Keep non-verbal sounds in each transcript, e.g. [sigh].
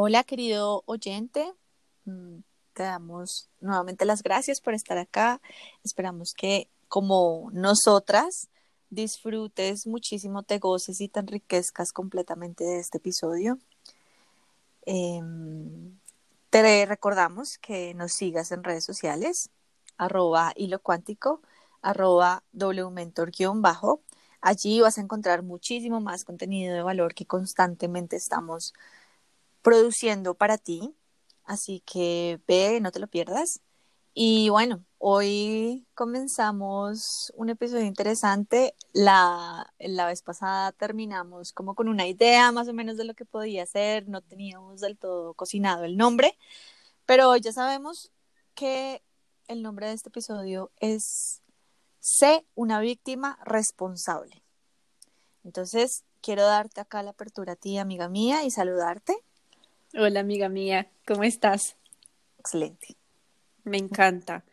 Hola, querido oyente. Mm, te damos nuevamente las gracias por estar acá. Esperamos que, como nosotras, disfrutes muchísimo, te goces y te enriquezcas completamente de este episodio. Em, te recordamos que nos sigas en redes sociales, arroba hilo cuántico, arroba wmentor-bajo. Allí vas a encontrar muchísimo más contenido de valor que constantemente estamos produciendo para ti. Así que ve, no te lo pierdas. Y bueno, hoy comenzamos un episodio interesante. La, la vez pasada terminamos como con una idea más o menos de lo que podía ser. No teníamos del todo cocinado el nombre, pero hoy ya sabemos que el nombre de este episodio es Sé una víctima responsable. Entonces, quiero darte acá la apertura a ti, amiga mía, y saludarte. Hola, amiga mía, ¿cómo estás? Excelente. Me encanta.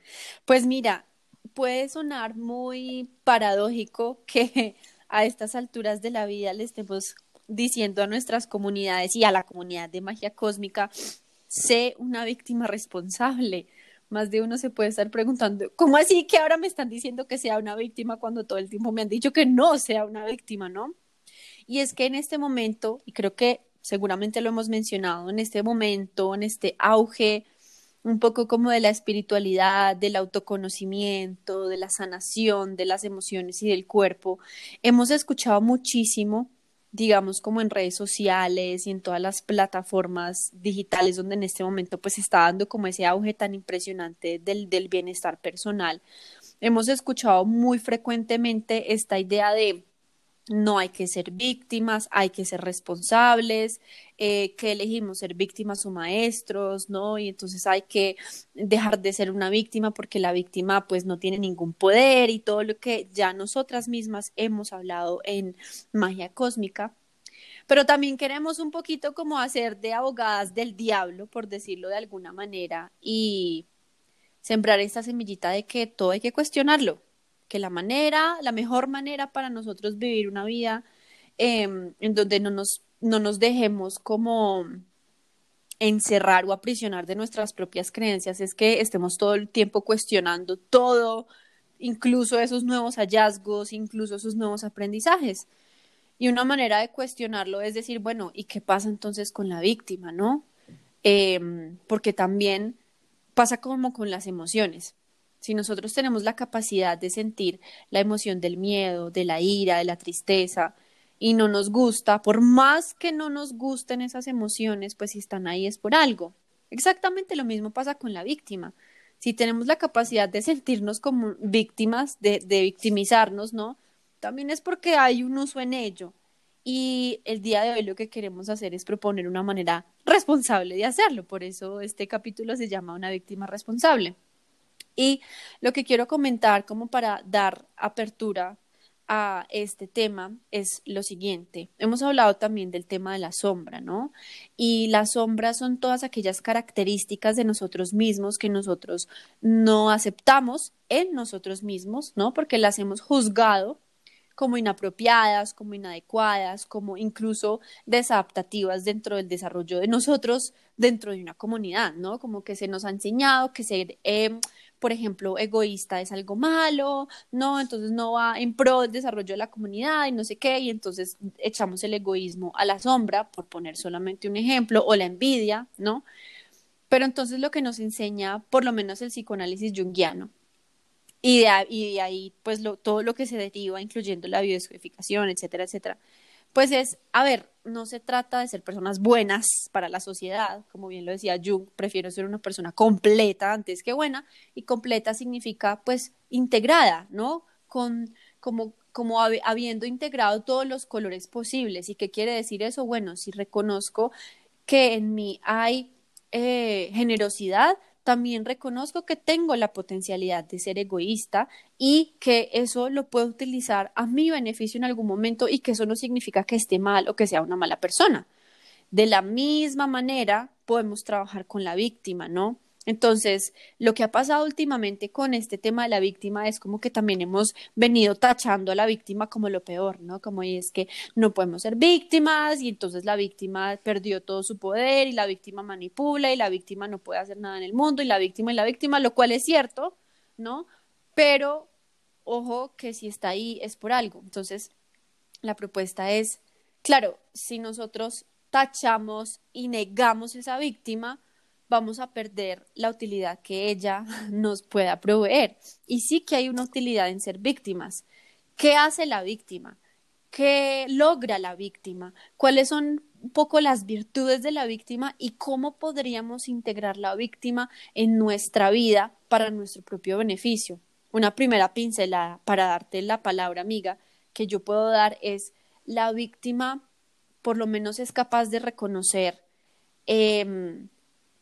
Pues mira, puede sonar muy paradójico que [laughs] a estas alturas de la vida le estemos diciendo a nuestras comunidades y a la comunidad de magia cósmica, sé una víctima responsable. Más de uno se puede estar preguntando, ¿cómo así que ahora me están diciendo que sea una víctima cuando todo el tiempo me han dicho que no sea una víctima, ¿no? Y es que en este momento, y creo que seguramente lo hemos mencionado, en este momento, en este auge un poco como de la espiritualidad, del autoconocimiento, de la sanación de las emociones y del cuerpo. Hemos escuchado muchísimo, digamos, como en redes sociales y en todas las plataformas digitales donde en este momento pues está dando como ese auge tan impresionante del, del bienestar personal. Hemos escuchado muy frecuentemente esta idea de no hay que ser víctimas, hay que ser responsables, eh, que elegimos ser víctimas o maestros, ¿no? Y entonces hay que dejar de ser una víctima porque la víctima pues no tiene ningún poder y todo lo que ya nosotras mismas hemos hablado en magia cósmica. Pero también queremos un poquito como hacer de abogadas del diablo, por decirlo de alguna manera, y sembrar esta semillita de que todo hay que cuestionarlo, que la manera, la mejor manera para nosotros vivir una vida em, en donde no nos, no nos dejemos como encerrar o aprisionar de nuestras propias creencias es que estemos todo el tiempo cuestionando todo, incluso esos nuevos hallazgos, incluso esos nuevos aprendizajes. Y una manera de cuestionarlo es decir, bueno, ¿y qué pasa entonces con la víctima, no? Em, porque también pasa como con las emociones. Si nosotros tenemos la capacidad de sentir la emoción del miedo, de la ira, de la tristeza, y no nos gusta, por más que no nos gusten esas emociones, pues si están ahí es por algo. Exactamente lo mismo pasa con la víctima. Si tenemos la capacidad de sentirnos como víctimas, de, victimizarnos, ¿no? También es porque hay un uso en ello. Y el día de hoy lo que queremos hacer es proponer una manera responsable de hacerlo. Por eso este capítulo se llama Una víctima responsable. Y lo que quiero comentar como para dar apertura a este tema es lo siguiente. Hemos hablado también del tema de la sombra, ¿no? Y las sombras son todas aquellas características de nosotros mismos que nosotros no aceptamos en nosotros mismos, ¿no? Porque las hemos juzgado como inapropiadas, como inadecuadas, como incluso desadaptativas dentro del desarrollo de nosotros dentro de una comunidad, ¿no? Como que se nos ha enseñado que ser eh, por ejemplo, egoísta es algo malo, no, entonces no va en pro del desarrollo de la comunidad y no sé qué, y entonces echamos el egoísmo a la sombra, por poner solamente un ejemplo, o la envidia, ¿no? Pero entonces lo que nos enseña, por lo menos el psicoanálisis junguiano, y de, ahí, pues lo, todo lo que se deriva, incluyendo la biodescodificación, etcétera, etcétera, pues es, a ver, no se trata de ser personas buenas para la sociedad, como bien lo decía Jung, prefiero ser una persona completa antes que buena, y completa significa pues integrada, ¿no? Con, como, como habiendo integrado todos los colores posibles. ¿Y qué quiere decir eso? Bueno, si reconozco que en mí hay eh, generosidad, también reconozco que tengo la potencialidad de ser egoísta y que eso lo puedo utilizar a mi beneficio en algún momento y que eso no significa que esté mal o que sea una mala persona. De la misma manera, podemos trabajar con la víctima, ¿no? Entonces, lo que ha pasado últimamente con este tema de la víctima es como que también hemos venido tachando a la víctima como lo peor, ¿no? Como es que no podemos ser víctimas y entonces la víctima perdió todo su poder y la víctima manipula y la víctima no puede hacer nada en el mundo y la víctima y la víctima, lo cual es cierto, ¿no? Pero ojo que si está ahí es por algo. Entonces, la propuesta es, claro, si nosotros tachamos y negamos esa víctima, vamos a perder la utilidad que ella [laughs] nos pueda proveer. Y sí que hay una utilidad en ser víctimas. ¿Qué hace la víctima? ¿Qué logra la víctima? ¿Cuáles son un poco las virtudes de la víctima y cómo podríamos integrar la víctima en nuestra vida para nuestro propio beneficio? Una primera pincelada para darte la palabra, amiga, que yo puedo dar es la víctima por lo menos es capaz de reconocer eh,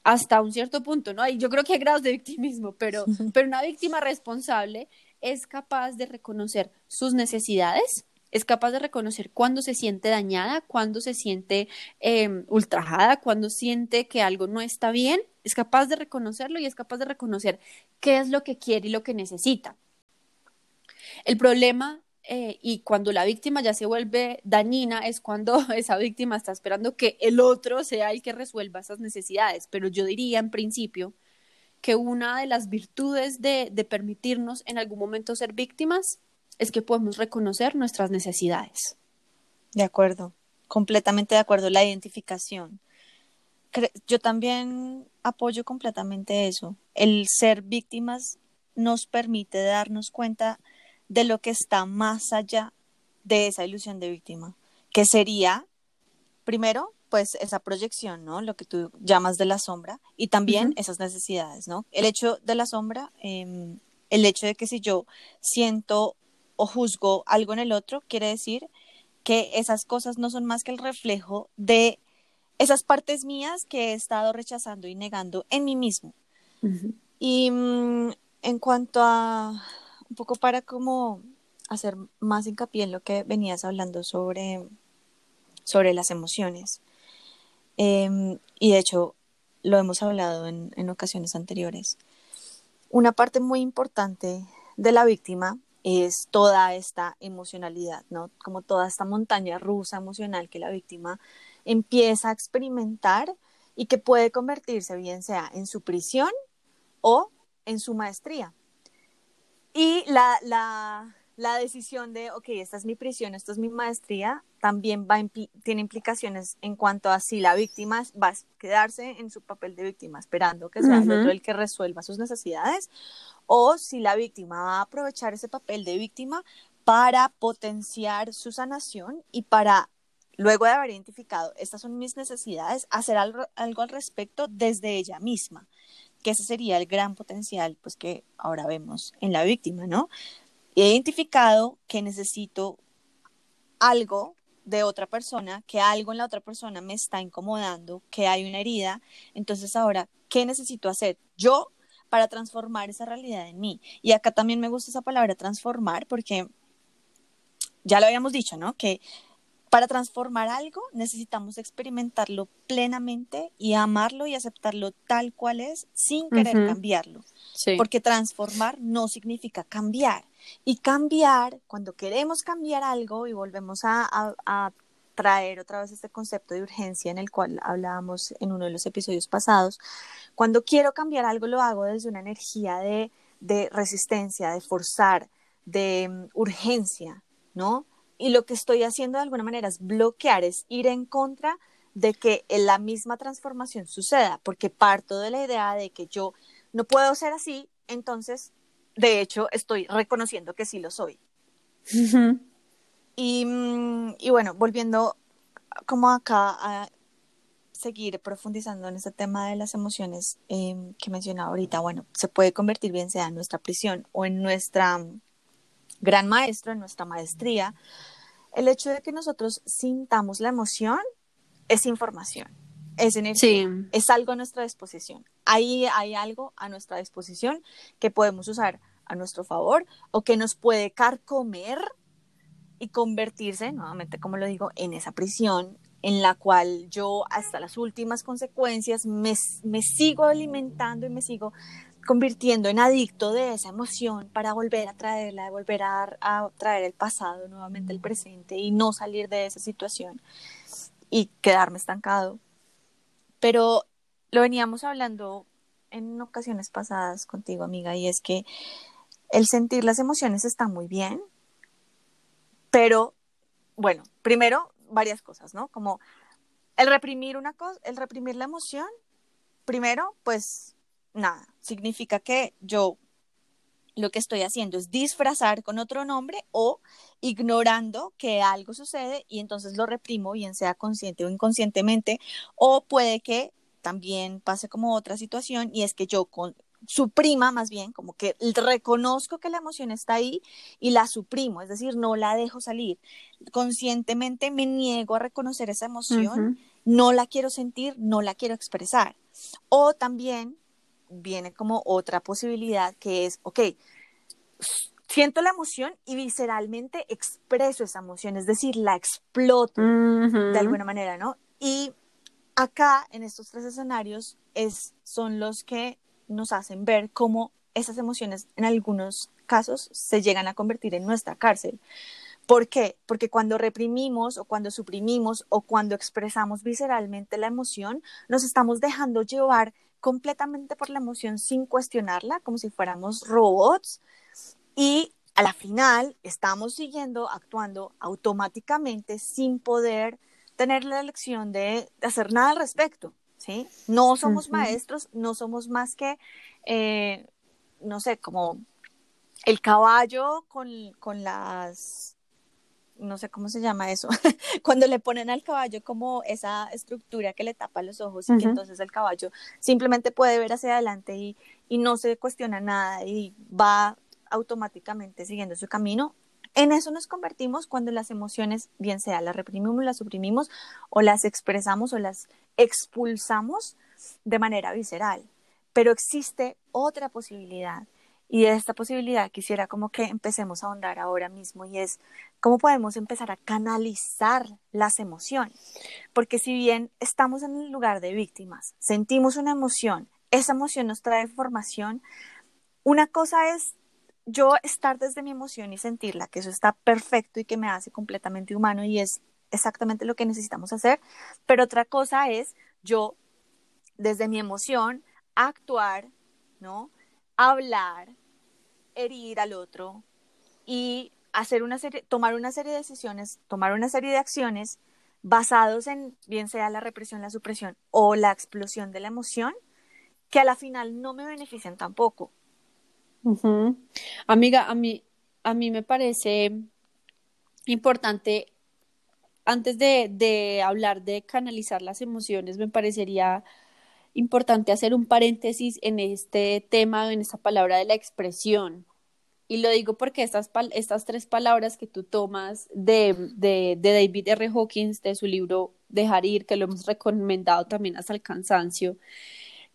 hasta un cierto punto, ¿no? Y yo creo que hay grados de victimismo, pero, [laughs] pero una víctima responsable es capaz de reconocer sus necesidades, es capaz de reconocer cuando se siente dañada, cuando se siente em, ultrajada, cuando siente que algo no está bien, es capaz de reconocerlo y es capaz de reconocer qué es lo que quiere y lo que necesita. El problema eh, y cuando la víctima ya se vuelve dañina es cuando [laughs] esa víctima está esperando que el otro sea el que resuelva esas necesidades. Pero yo diría en principio que una de las virtudes de, de permitirnos en algún momento ser víctimas es que podemos reconocer nuestras necesidades. De acuerdo, completamente de acuerdo, la identificación. Yo también apoyo completamente eso. El ser víctimas nos permite darnos cuenta de lo que está más allá de esa ilusión de víctima, que sería, primero, pues esa proyección, ¿no? Lo que tú llamas de la sombra y también esas necesidades, ¿no? El hecho de la sombra, em, el hecho de que si yo siento o juzgo algo en el otro, quiere decir que esas cosas no son más que el reflejo de esas partes mías que he estado rechazando y negando en mí mismo. Y mm, en cuanto a un poco para como hacer más hincapié en lo que venías hablando sobre, sobre las emociones. Em, y de hecho, lo hemos hablado en, en ocasiones anteriores. Una parte muy importante de la víctima es toda esta emocionalidad, ¿no? Como toda esta montaña rusa emocional que la víctima empieza a experimentar y que puede convertirse bien sea en su prisión o en su maestría. Y la, la, la, decisión de, ok, esta es mi prisión, esto es mi maestría, también va tiene implicaciones en cuanto a si la víctima va a quedarse en su papel de víctima esperando que sea el otro el que resuelva sus necesidades, o si la víctima va a aprovechar ese papel de víctima para potenciar su sanación y para, luego de haber identificado, estas son mis necesidades, hacer algo, algo al respecto desde ella misma que ese sería el gran potencial pues que ahora vemos en la víctima, ¿no? He identificado que necesito algo de otra persona, que algo en la otra persona me está incomodando, que hay una herida, entonces ahora, ¿qué necesito hacer yo para transformar esa realidad en mí? Y acá también me gusta esa palabra transformar porque ya lo habíamos dicho, ¿no? Que para transformar algo necesitamos experimentarlo plenamente y amarlo y aceptarlo tal cual es sin querer cambiarlo. Porque transformar no significa cambiar. Y cambiar, cuando queremos cambiar algo y volvemos a, traer otra vez este concepto de urgencia en el cual hablábamos en uno de los episodios pasados, cuando quiero cambiar algo lo hago desde una energía de, de resistencia, de forzar, de um, urgencia, ¿no? Y lo que estoy haciendo de alguna manera es bloquear, es ir en contra de que la misma transformación suceda, porque parto de la idea de que yo no puedo ser así, entonces, de hecho, estoy reconociendo que sí lo soy. y, mm, y, bueno, volviendo como acá a seguir profundizando en este tema de las emociones em, que mencionaba ahorita, bueno, se puede convertir bien sea en nuestra prisión o en nuestra gran maestro, en nuestra maestría, el hecho de que nosotros sintamos la emoción es información, es energía, es algo a nuestra disposición. Ahí hay algo a nuestra disposición que podemos usar a nuestro favor o que nos puede carcomer y convertirse, nuevamente como lo digo, en esa prisión en la cual yo hasta las últimas consecuencias me, me sigo alimentando y me sigo convirtiendo en adicto de esa emoción para volver a traerla, volver a, a, traer el pasado nuevamente el presente y no salir de esa situación y quedarme estancado. Pero lo veníamos hablando en ocasiones pasadas contigo, amiga, y es que el sentir las emociones está muy bien, pero bueno, primero varias cosas, ¿no? Como el reprimir una cosa, el reprimir la emoción, primero, pues nada, significa que yo lo que estoy haciendo es disfrazar con otro nombre o ignorando que algo sucede y entonces lo reprimo, bien sea consciente o inconscientemente, o puede que también pase como otra situación y es que yo con, suprima más bien, como que reconozco que la emoción está ahí y la suprimo, es decir, no la dejo salir. Conscientemente me niego a reconocer esa emoción, no la quiero sentir, no la quiero expresar. O también viene como otra posibilidad que es, ok, siento la emoción y visceralmente expreso esa emoción, es decir, la exploto de alguna manera, ¿no? Y acá, en estos tres escenarios, es, son los que nos hacen ver cómo esas emociones en algunos casos se llegan a convertir en nuestra cárcel. ¿Por qué? Porque cuando reprimimos o cuando suprimimos o cuando expresamos visceralmente la emoción, nos estamos dejando llevar completamente por la emoción sin cuestionarla, como si fuéramos robots. Y a la final estamos siguiendo, actuando automáticamente sin poder tener la elección de, hacer nada al respecto. ¿sí? No somos maestros, no somos más que, eh, no sé, como el caballo con, con las, no sé cómo se llama eso, [laughs] cuando le ponen al caballo como esa estructura que le tapa los ojos y que entonces el caballo simplemente puede ver hacia adelante y, y no se cuestiona nada y va automáticamente siguiendo su camino. En eso nos convertimos cuando las emociones, bien sea las reprimimos, las suprimimos o las expresamos o las expulsamos de manera visceral. Pero existe otra posibilidad y de esta posibilidad quisiera como que empecemos a ahondar ahora mismo y es cómo podemos empezar a canalizar las emociones. Porque si bien estamos en el lugar de víctimas, sentimos una emoción, esa emoción nos trae información, una cosa es yo estar desde mi emoción y sentirla, que eso está perfecto y que me hace completamente humano y es exactamente lo que necesitamos hacer, pero otra cosa es yo desde mi emoción actuar, ¿no? Hablar, herir al otro y hacer una serie, tomar una serie de decisiones, tomar una serie de acciones basados en bien sea la represión, la supresión o la explosión de la emoción, que a la final no me benefician tampoco. Amiga, a mí, a mí me parece importante, antes de, de hablar de canalizar las emociones, me parecería importante hacer un paréntesis en este tema, en esta palabra de la expresión. Y lo digo porque estas, estas tres palabras que tú tomas de, de, David R. Hawkins, de su libro Dejar ir, que lo hemos recomendado también hasta el cansancio,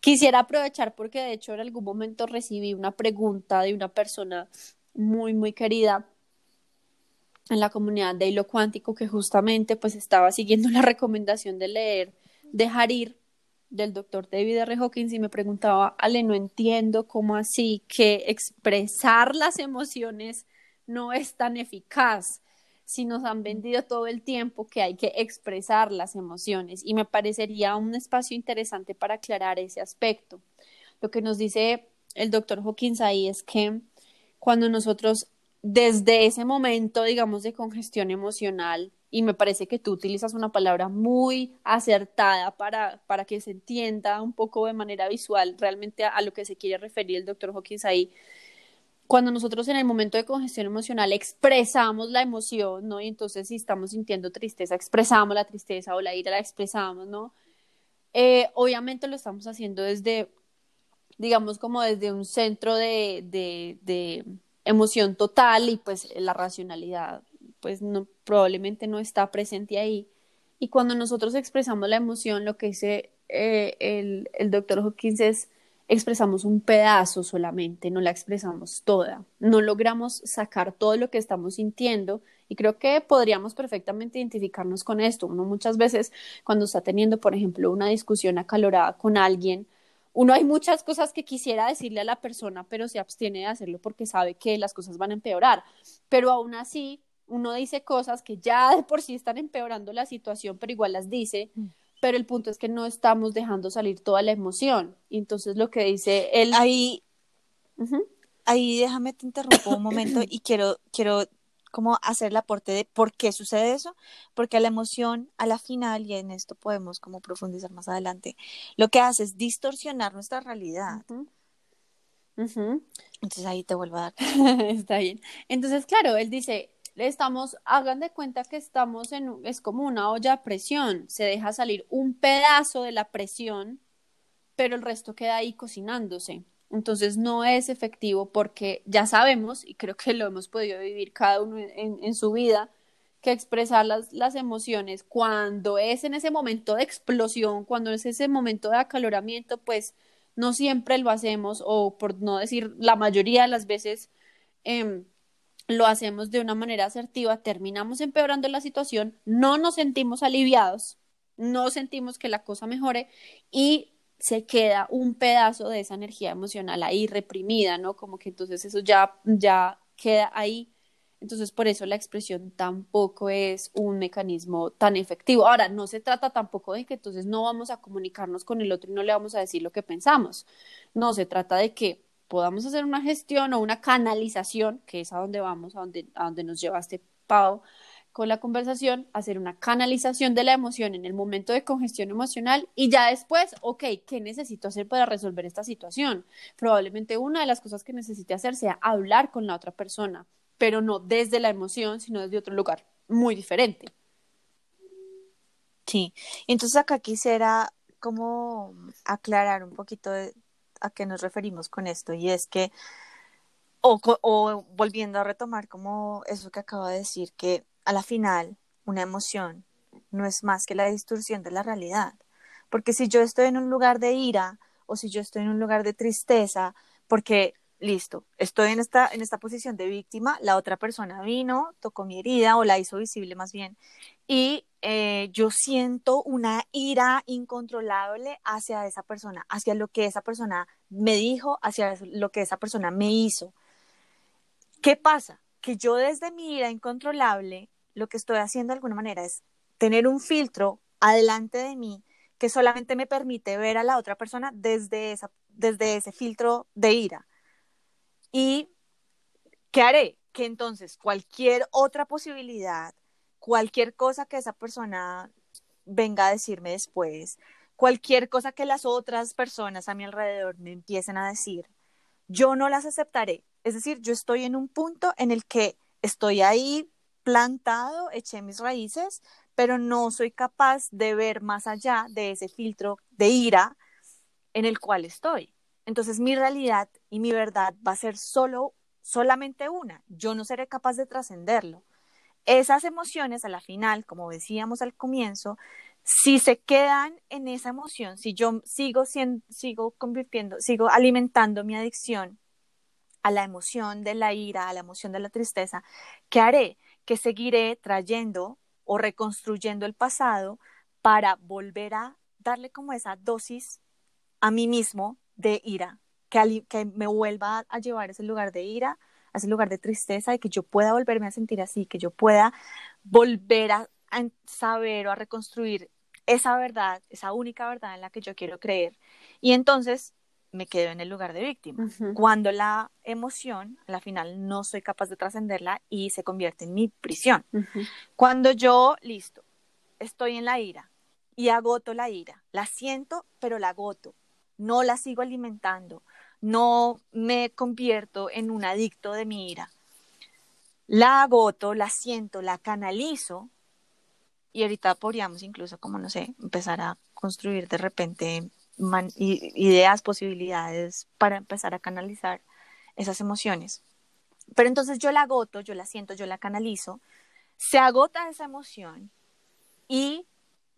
Quisiera aprovechar porque de hecho en algún momento recibí una pregunta de una persona muy, muy querida en la comunidad de hilo cuántico que justamente pues estaba siguiendo la [laughs] recomendación de leer Dejar ir del doctor David R. Hawkins y me preguntaba, Ale, no entiendo cómo así que expresar las emociones no es tan eficaz si nos han vendido todo el tiempo que hay que expresar las emociones y me parecería un espacio interesante para aclarar ese aspecto. Lo que nos dice el doctor Hawkins ahí es que cuando nosotros desde ese momento, digamos, de congestión emocional, y me parece que tú utilizas una palabra muy acertada para, para que se entienda un poco de manera visual realmente a, lo que se quiere referir el doctor Hawkins ahí, cuando nosotros en el momento de congestión emocional expresamos la emoción, ¿no? Y entonces si estamos sintiendo tristeza, expresamos la tristeza o la ira, la expresamos, ¿no? Eh, obviamente lo estamos haciendo desde, digamos, como desde un centro de, de, de emoción total y pues la racionalidad, pues no, probablemente no está presente ahí. Y cuando nosotros expresamos la emoción, lo que dice eh, el, el doctor Hawkins es expresamos un pedazo solamente, no la expresamos toda, no logramos sacar todo lo que estamos sintiendo Y creo que podríamos perfectamente identificarnos con esto. Uno muchas veces cuando está teniendo, por ejemplo, una discusión acalorada con alguien, uno hay muchas cosas que quisiera decirle a la persona, pero se abstiene de hacerlo porque sabe que las cosas van a empeorar. Pero aún así, uno dice cosas que ya de por sí están empeorando la situación, pero igual las dice. Mm. Pero el punto es que no estamos dejando salir toda la emoción. Y entonces lo que dice él. Ahí, ahí déjame te interrumpo un momento y quiero, quiero como hacer el aporte de por qué sucede eso, porque la emoción a la final, y en esto podemos como profundizar más adelante, lo que hace es distorsionar nuestra realidad. Entonces ahí te vuelvo a dar. [laughs] Está bien. Entonces, claro, él dice, estamos, hagan de cuenta que estamos en, es como una olla a presión, se deja salir un pedazo de la presión, pero el resto queda ahí cocinándose. Entonces no es efectivo porque ya sabemos, y creo que lo hemos podido vivir cada uno en, su vida, que expresar las, las, emociones cuando es en ese momento de explosión, cuando es ese momento de acaloramiento, pues no siempre lo hacemos o por no decir la mayoría de las veces em, lo hacemos de una manera asertiva, terminamos empeorando la situación, no nos sentimos aliviados, no sentimos que la cosa mejore y se queda un pedazo de esa energía emocional ahí reprimida, ¿no? Como que entonces eso ya, ya queda ahí. Entonces, por eso la expresión tampoco es un mecanismo tan efectivo. Ahora, no se trata tampoco de que entonces no vamos a comunicarnos con el otro y no le vamos a decir lo que pensamos. No, se trata de que podamos hacer una gestión o una canalización, que es a donde vamos, a donde, a donde nos llevaste, Pau, con la conversación, hacer una canalización de la emoción en el momento de congestión emocional y ya después, ok, ¿qué necesito hacer para resolver esta situación? Probablemente una de las cosas que necesite hacer sea hablar con la otra persona, pero no desde la emoción, sino desde otro lugar muy diferente. Sí, entonces acá quisiera como aclarar un poquito a qué nos referimos con esto y es que o, o, volviendo a retomar como eso que acabo de decir, que a la final, una emoción no es más que la distorsión de la realidad. Porque si yo estoy en un lugar de ira o si yo estoy en un lugar de tristeza, porque listo, estoy en esta, en esta posición de víctima, la otra persona vino, tocó mi herida o la hizo visible más bien, y eh, yo siento una ira incontrolable hacia esa persona, hacia lo que esa persona me dijo, hacia lo que esa persona me hizo. ¿Qué pasa? Que yo desde mi ira incontrolable lo que estoy haciendo de alguna manera es tener un filtro adelante de mí que solamente me permite ver a la otra persona desde, esa, desde ese filtro de ira. ¿Y qué haré? Que entonces cualquier otra posibilidad, cualquier cosa que esa persona venga a decirme después, cualquier cosa que las otras personas a mi alrededor me empiecen a decir, yo no las aceptaré. Es decir, yo estoy en un punto en el que estoy ahí plantado, eché mis raíces, pero no soy capaz de ver más allá de ese filtro de ira en el cual estoy. Entonces mi realidad y mi verdad va a ser solo, solamente una. Yo no seré capaz de trascenderlo. Esas emociones a la final, como decíamos al comienzo, si se quedan en esa emoción, si yo sigo siendo, sigo convirtiendo, sigo alimentando mi adicción a la emoción de la ira, a la emoción de la tristeza, ¿qué haré? que seguiré trayendo o reconstruyendo el pasado para volver a darle como esa dosis a mí mismo de ira, que, que me vuelva a llevar a ese lugar de ira, a ese lugar de tristeza, y que yo pueda volverme a sentir así, que yo pueda volver a, a saber o a reconstruir esa verdad, esa única verdad en la que yo quiero creer. Y entonces me quedo en el lugar de víctima. Cuando la emoción, a la final, no soy capaz de trascenderla y se convierte en mi prisión. Cuando yo, listo, estoy en la ira y agoto la ira, la siento, pero la agoto, no la sigo alimentando, no me convierto en un adicto de mi ira. La agoto, la siento, la canalizo y ahorita podríamos incluso, como no sé, empezar a construir de repente ideas, posibilidades para empezar a canalizar esas emociones. Pero entonces yo la agoto, yo la siento, yo la canalizo, se agota esa emoción y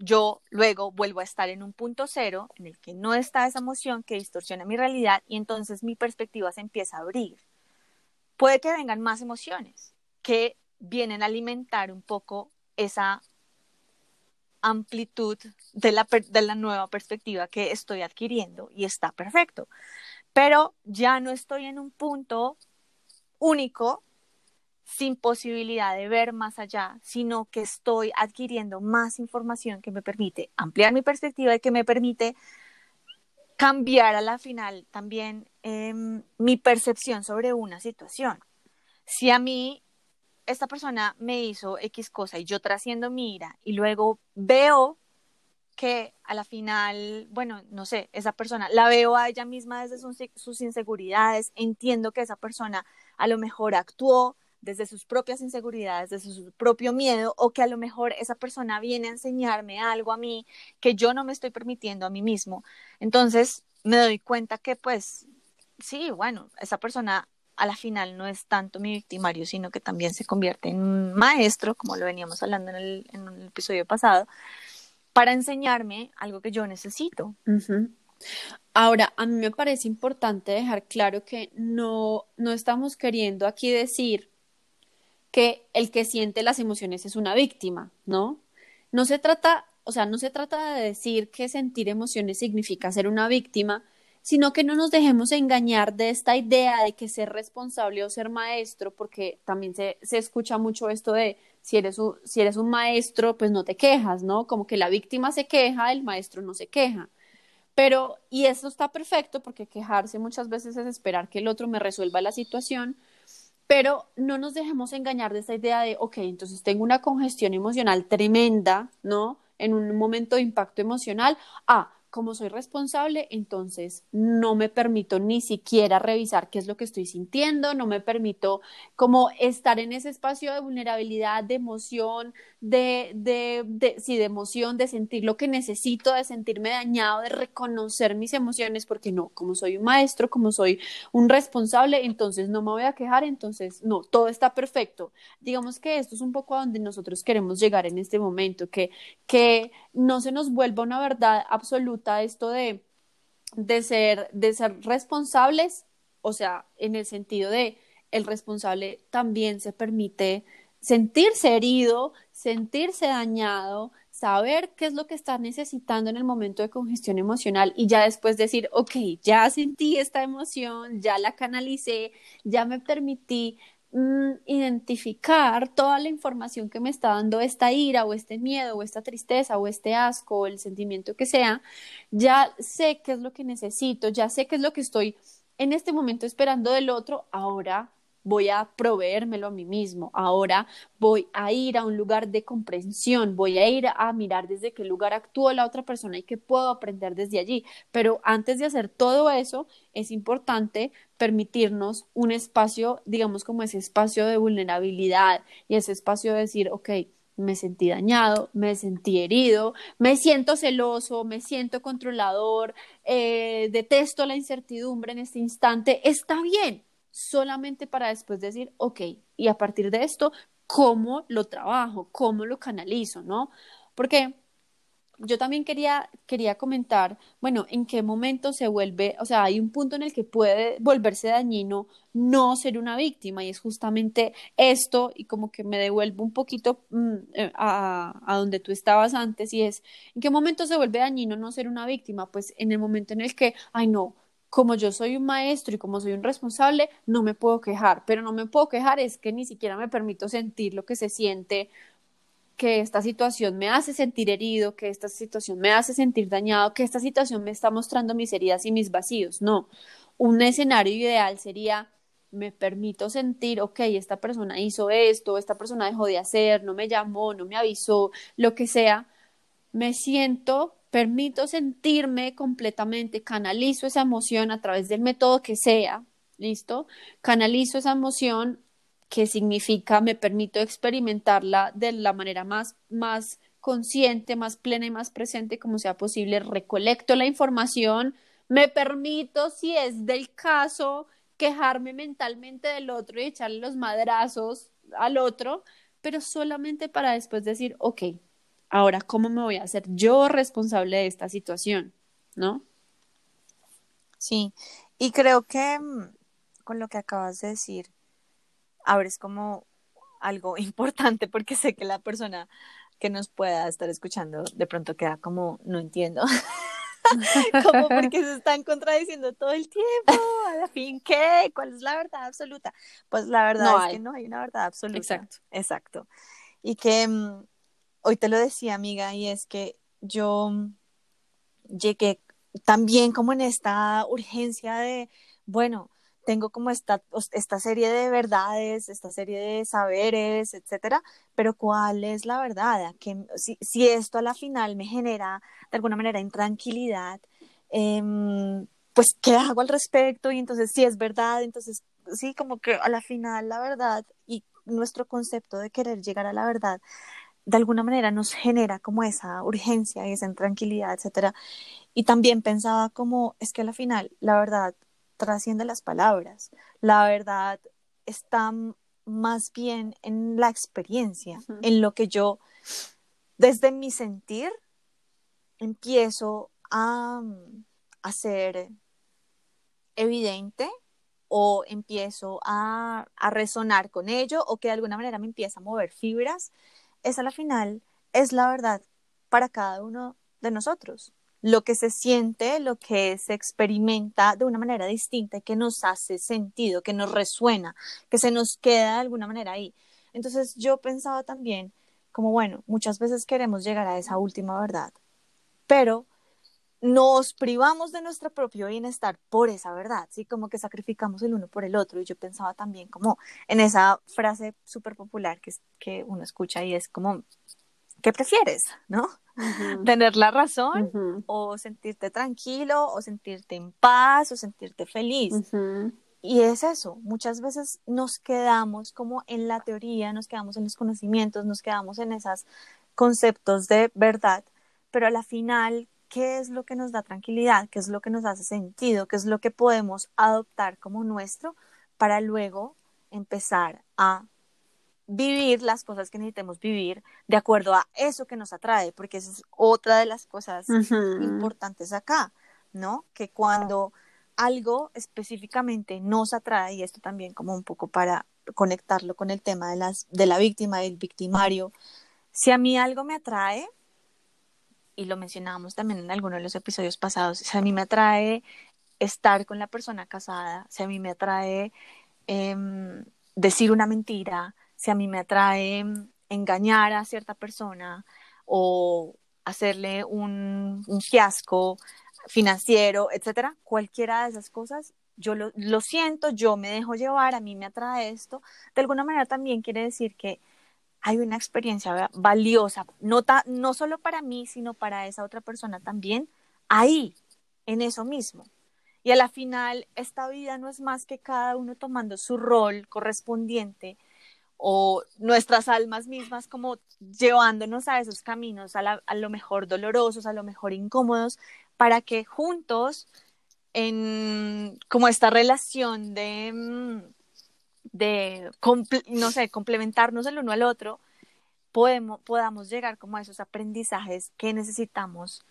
yo luego vuelvo a estar en un punto cero en el que no está esa emoción que distorsiona mi realidad y entonces mi perspectiva se empieza a abrir. Puede que vengan más emociones que vienen a alimentar un poco esa amplitud de la, de la nueva perspectiva que estoy adquiriendo y está perfecto. Pero ya no estoy en un punto único sin posibilidad de ver más allá, sino que estoy adquiriendo más información que me permite ampliar mi perspectiva y que me permite cambiar a la final también em, mi percepción sobre una situación. Si a mí esta persona me hizo X cosa y yo trasciendo mi ira y luego veo que a la final, bueno, no sé, esa persona, la veo a ella misma desde sus, inseguridades, entiendo que esa persona a lo mejor actuó desde sus propias inseguridades, desde su propio miedo, o que a lo mejor esa persona viene a enseñarme algo a mí que yo no me estoy permitiendo a mí mismo. Entonces me doy cuenta que pues sí, bueno, esa persona a la final no es tanto mi victimario, sino que también se convierte en maestro, como lo veníamos hablando en el episodio pasado, para enseñarme algo que yo necesito. Ahora, a mí me parece importante dejar claro que no, no estamos queriendo aquí decir que el que siente las emociones es una víctima, ¿no? No se trata, o sea, no se trata de decir que sentir emociones significa ser una víctima, sino que no nos dejemos engañar de esta idea de que ser responsable o ser maestro, porque también se, se escucha mucho esto de si eres, un, si eres un maestro, pues no te quejas, ¿no? Como que la víctima se queja, el maestro no se queja. Pero, y eso está perfecto porque quejarse muchas veces es esperar que el otro me resuelva la situación, pero no nos dejemos engañar de esta idea de, ok, entonces tengo una congestión emocional tremenda, ¿no? En un momento de impacto emocional, ah, como soy responsable, entonces no me permito ni siquiera revisar qué es lo que estoy sintiendo, no me permito como estar en ese espacio de vulnerabilidad, de emoción, de, de, de, sí, de emoción, de sentir lo que necesito, de sentirme dañado, de reconocer mis emociones, porque no, como soy un maestro, como soy un responsable, entonces no me voy a quejar, entonces no, todo está perfecto. Digamos que esto es un poco a donde nosotros queremos llegar en este momento, que, que no se nos vuelva una verdad absoluta esto de, de, ser, de ser responsables, o sea, en el sentido de el responsable también se permite sentirse herido, sentirse dañado, saber qué es lo que está necesitando en el momento de congestión emocional y ya después decir, ok, ya sentí esta emoción, ya la canalicé, ya me permití Mm, identificar toda la información que me está dando esta ira o este miedo o esta tristeza o este asco o el sentimiento que sea, ya sé qué es lo que necesito, ya sé qué es lo que estoy en este momento esperando del otro, ahora voy a proveérmelo a mí mismo, ahora voy a ir a un lugar de comprensión, voy a ir a mirar desde qué lugar actuó la otra persona y qué puedo aprender desde allí. Pero antes de hacer todo eso, es importante permitirnos un espacio, digamos como ese espacio de vulnerabilidad y ese espacio de decir, ok, me sentí dañado, me sentí herido, me siento celoso, me siento controlador, eh, detesto la incertidumbre en este instante, está bien, solamente para después decir, ok, y a partir de esto, ¿cómo lo trabajo? ¿Cómo lo canalizo? ¿No? Porque yo también quería, quería comentar, bueno, en qué momento se vuelve, o sea, hay un punto en el que puede volverse dañino no ser una víctima y es justamente esto y como que me devuelvo un poquito mm, eh, a, a, donde tú estabas antes y es, ¿en qué momento se vuelve dañino no ser una víctima? Pues en el momento en el que, ay no, como yo soy un maestro y como soy un responsable, no me puedo quejar, pero no me puedo quejar es que ni siquiera me permito sentir lo que se siente, que esta situación me hace sentir herido, que esta situación me hace sentir dañado, que esta situación me está mostrando mis heridas y mis vacíos. No, un escenario ideal sería me permito sentir, ok, esta persona hizo esto, esta persona dejó de hacer, no me llamó, no me avisó, lo que sea, me siento permito sentirme completamente, canalizo esa emoción a través del método que sea, ¿listo? Canalizo esa emoción que significa me permito experimentarla de la manera más, más consciente, más plena y más presente como sea posible, recolecto la información, me permito, si es del caso, quejarme mentalmente del otro y echarle los madrazos al otro, pero solamente para después decir, ok, Ahora, ¿cómo me voy a hacer yo responsable de esta situación? ¿No? Sí, y creo que mm, con lo que acabas de decir, abres como algo [laughs] importante porque sé que la persona que nos pueda estar escuchando de pronto queda como, no entiendo. [laughs] como porque se están contradiciendo todo el tiempo, a la fin, ¿qué? ¿Cuál es la verdad absoluta? Pues la verdad es que no hay una verdad absoluta. Exacto. Exacto. Y que mm, hoy te lo decía, amiga, y es que yo mm, llegué también como en esta urgencia de, bueno, tengo como esta, esta serie de verdades, esta serie de saberes, etcétera, pero ¿cuál es la verdad? Que, si, si esto a la final me genera de alguna manera intranquilidad, em, pues ¿qué hago al respecto? Y entonces, si es verdad, entonces sí, como que a la final la verdad y nuestro concepto de querer llegar a la verdad de alguna manera nos genera como esa urgencia y esa intranquilidad, etcétera. Y también pensaba como, es que a la final la verdad trasciende las palabras. La verdad está más bien en la experiencia, en lo que yo, desde mi sentir, empiezo a, hacer evidente o empiezo a, a, resonar con ello o que de alguna manera me empieza a mover fibras, esa a la final es la verdad para cada uno de nosotros lo que se siente, lo que se experimenta de una manera distinta y que nos hace sentido, que nos resuena, que se nos queda de alguna manera ahí. Entonces yo pensaba también como, bueno, muchas veces queremos llegar a esa última verdad, pero nos privamos de nuestro propio bienestar por esa verdad, ¿sí? Como que sacrificamos el uno por el otro. Y yo pensaba también como en esa frase súper popular que, que uno escucha y es como, ¿qué prefieres? ¿No? Tener la razón o sentirte tranquilo o sentirte en paz o sentirte feliz. Y es eso, muchas veces nos quedamos como en la teoría, nos quedamos en los conocimientos, nos quedamos en esos conceptos de verdad, pero a la final, ¿qué es lo que nos da tranquilidad? ¿Qué es lo que nos hace sentido? ¿Qué es lo que podemos adoptar como nuestro para luego empezar a vivir las cosas que necesitemos vivir de acuerdo a eso que nos atrae, porque esa es otra de las cosas importantes acá, ¿no? Que cuando algo específicamente nos atrae, y esto también como un poco para conectarlo con el tema de, las, de la víctima, del victimario, si a mí algo me atrae, y lo mencionábamos también en alguno de los episodios pasados, si a mí me atrae estar con la persona casada, si a mí me atrae em, decir una mentira, si a mí me atrae engañar a cierta persona o hacerle un, fiasco financiero, etcétera, cualquiera de esas cosas, yo lo, siento, yo me dejo llevar, a mí me atrae esto, de alguna manera también quiere decir que hay una experiencia valiosa, no, no solo para mí, sino para esa otra persona también, ahí, en eso mismo. Y a la final, esta vida no es más que cada uno tomando su rol correspondiente o nuestras almas mismas como llevándonos a esos caminos, a, lo mejor dolorosos, a lo mejor incómodos, para que juntos, en como esta relación de, mm, de no sé, complementarnos el uno al otro, podemos, podamos llegar como a esos aprendizajes que necesitamos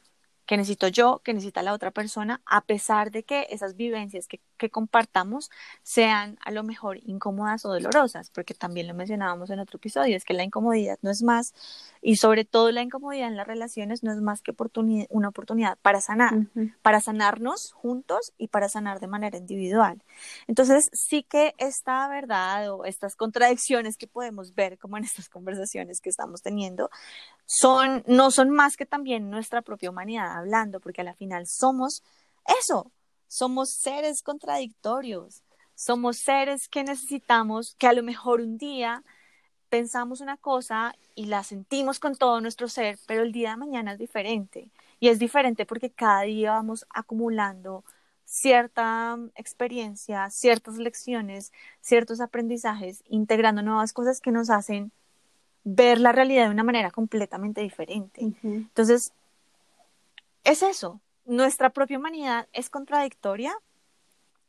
que necesito yo, que necesita la otra persona, a pesar de que esas vivencias que, compartamos sean a lo mejor incómodas o dolorosas, porque también lo mencionábamos en otro episodio, es que la incomodidad no es más, y sobre todo la incomodidad en las relaciones no es más que una oportunidad para sanar, para sanarnos juntos y para sanar de manera individual. Entonces, sí que esta verdad o estas contradicciones que podemos ver como en estas [laughs] conversaciones que estamos teniendo, son, no son más que también nuestra propia humanidad hablando, porque a la final somos eso, somos seres contradictorios, somos seres que necesitamos, que a lo mejor un día pensamos una cosa y la sentimos con todo nuestro ser, pero el día de mañana es diferente. Y es diferente porque cada día vamos acumulando cierta experiencia, ciertas lecciones, ciertos aprendizajes, integrando nuevas cosas que nos hacen ver la realidad de una manera completamente diferente. Entonces, es eso, nuestra propia humanidad es contradictoria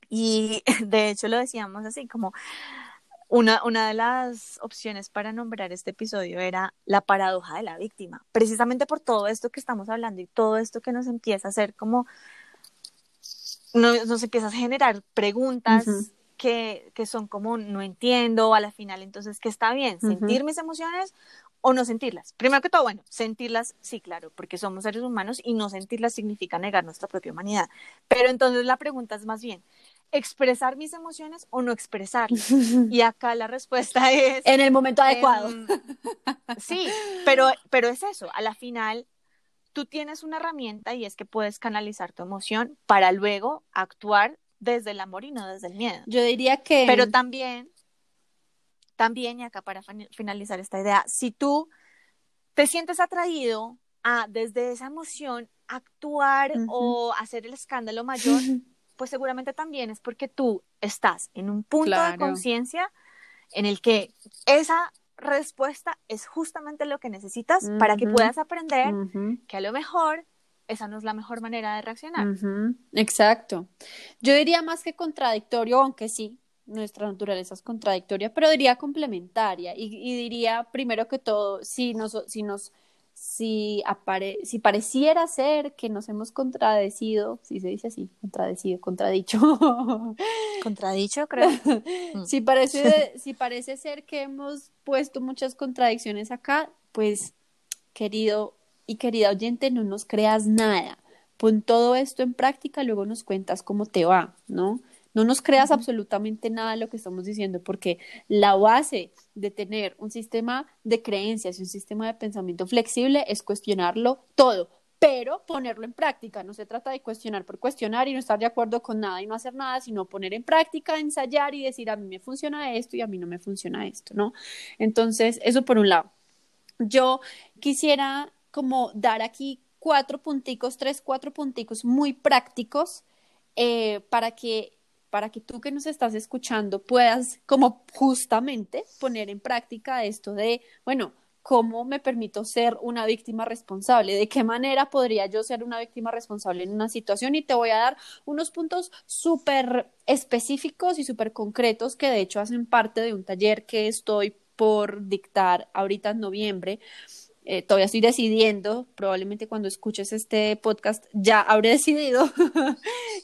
y [laughs] de hecho lo decíamos así como una, una de las opciones para nombrar este episodio era la paradoja de la víctima, precisamente por todo esto que estamos hablando y todo esto que nos empieza a hacer como, nos, empieza a generar preguntas que, que son como no entiendo a la final, entonces que está bien, sentir mis emociones o no sentirlas. Primero que todo, bueno, sentirlas, sí, claro, porque somos seres humanos y no sentirlas significa negar nuestra propia humanidad. Pero entonces la pregunta es más bien, ¿expresar mis emociones o no expresarlas? [laughs] Y acá la respuesta [laughs] es... En el momento adecuado. [laughs] sí, pero, pero es eso, a la final tú tienes una herramienta y es que puedes canalizar tu emoción para luego actuar desde el amor y no desde el miedo. Yo diría que... Pero también también, y acá para finalizar esta idea, si tú te sientes atraído a desde esa emoción actuar o hacer el escándalo mayor, [laughs] pues seguramente también es porque tú estás en un punto de conciencia en el que esa respuesta es justamente lo que necesitas para que puedas aprender que a lo mejor esa no es la mejor manera de reaccionar. Exacto. Yo diría más que contradictorio, aunque sí, nuestra naturaleza es contradictoria, pero diría complementaria y, diría primero que todo, si nos, si nos, si, apare, si pareciera ser que nos hemos contradecido, si se dice así, contradecido, contradicho. [laughs] Contradicho, creo. [laughs] Mm. si, parece, [laughs] si parece ser que hemos puesto muchas contradicciones acá, pues querido y querida oyente, no nos creas nada. Pon todo esto en práctica, luego nos cuentas cómo te va, ¿no? No nos creas absolutamente nada de lo que estamos diciendo, porque la base de tener un sistema de creencias y un sistema de pensamiento flexible es cuestionarlo todo, pero ponerlo en práctica. No se trata de cuestionar por cuestionar y no estar de acuerdo con nada y no hacer nada, sino poner en práctica, ensayar y decir, a mí me funciona esto y a mí no me funciona esto, ¿no? Entonces, eso por un lado. Yo quisiera como dar aquí cuatro punticos, tres, cuatro punticos muy prácticos eh, para que para que tú que nos estás escuchando puedas como justamente poner en práctica esto de, bueno, ¿cómo me permito ser una víctima responsable? ¿De qué manera podría yo ser una víctima responsable en una situación? Y te voy a dar unos puntos súper específicos y súper concretos que de hecho hacen parte de un taller que estoy por dictar ahorita en noviembre eh, todavía estoy decidiendo, probablemente cuando escuches este podcast ya habré [laughs] decidido,